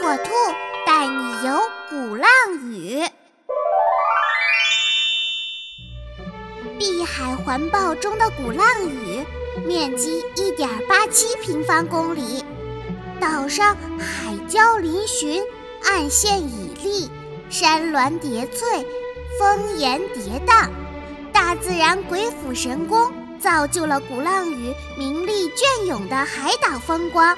火兔带你游鼓浪屿。碧海环抱中的鼓浪屿，面积一点八七平方公里，岛上海礁嶙峋，岸线屹立，山峦叠翠，峰岩叠嶂，大自然鬼斧神工，造就了鼓浪屿名丽隽永的海岛风光。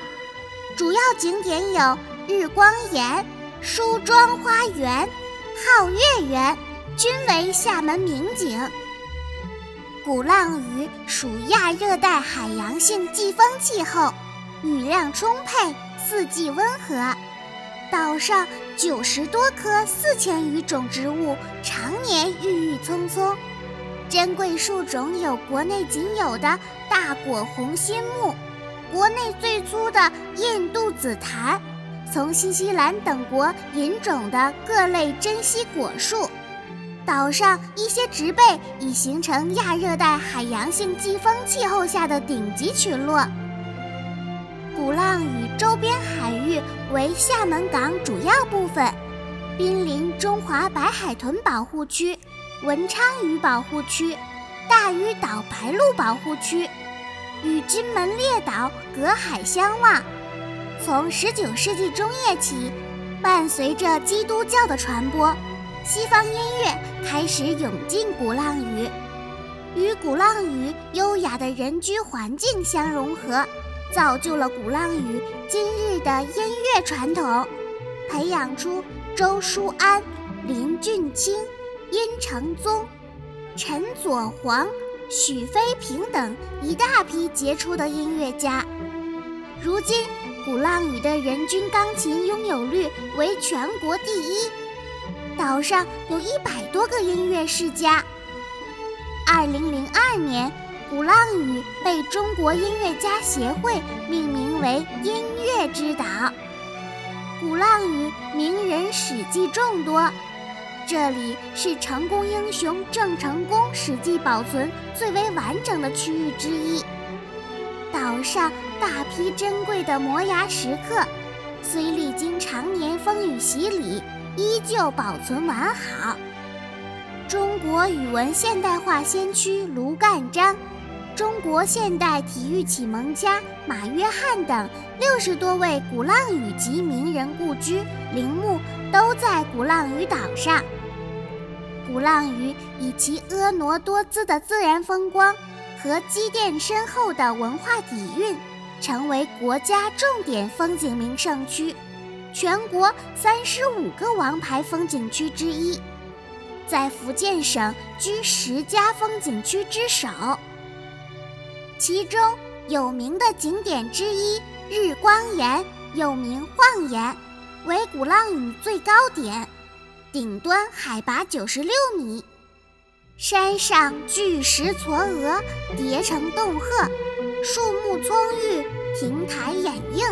主要景点有日光岩、梳妆花园、皓月园，均为厦门名景。鼓浪屿属亚热带海洋性季风气候，雨量充沛，四季温和。岛上九十多棵四千余种植物常年郁郁葱葱，珍贵树种有国内仅有的大果红心木。国内最粗的印度紫檀，从新西兰等国引种的各类珍稀果树，岛上一些植被已形成亚热带海洋性季风气候下的顶级群落。鼓浪屿周边海域为厦门港主要部分，濒临中华白海豚保护区、文昌鱼保护区、大屿岛白鹭保护区。与金门列岛隔海相望。从19世纪中叶起，伴随着基督教的传播，西方音乐开始涌进鼓浪屿，与鼓浪屿优雅的人居环境相融合，造就了鼓浪屿今日的音乐传统，培养出周舒安、林俊卿、殷承宗、陈佐煌。许飞平等一大批杰出的音乐家。如今，鼓浪屿的人均钢琴拥有率为全国第一，岛上有一百多个音乐世家。二零零二年，鼓浪屿被中国音乐家协会命名为音乐之岛。鼓浪屿名人史迹众多。这里是成功英雄郑成功史迹保存最为完整的区域之一。岛上大批珍贵的摩崖石刻，虽历经常年风雨洗礼，依旧保存完好。中国语文现代化先驱卢干章，中国现代体育启蒙家马约翰等六十多位鼓浪屿籍名人故居陵墓都在鼓浪屿岛上。鼓浪屿以其婀娜多姿的自然风光和积淀深厚的文化底蕴，成为国家重点风景名胜区，全国三十五个王牌风景区之一，在福建省居十佳风景区之首。其中有名的景点之一日光岩，又名晃岩，为鼓浪屿最高点。顶端海拔九十六米，山上巨石嵯峨叠成洞壑，树木葱郁，亭台掩映，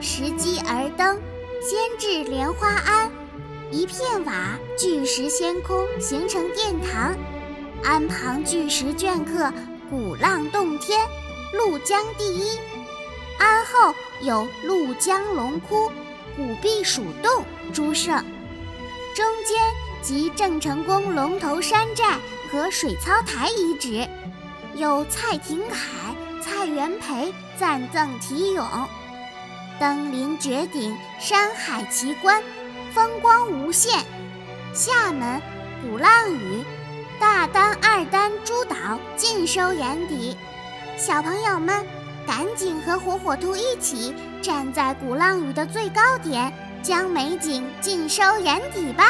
拾机而登，先至莲花庵，一片瓦巨石掀空，形成殿堂，庵旁巨石镌刻“鼓浪洞天，陆江第一”，庵后有“陆江龙窟，古避暑洞”诸胜。中间及郑成功龙头山寨和水操台遗址，有蔡廷锴、蔡元培赞赠题咏：“登临绝顶，山海奇观，风光无限。厦门、鼓浪屿、大丹、二丹诸岛尽收眼底。小朋友们，赶紧和火火兔一起站在鼓浪屿的最高点。”将美景尽收眼底吧。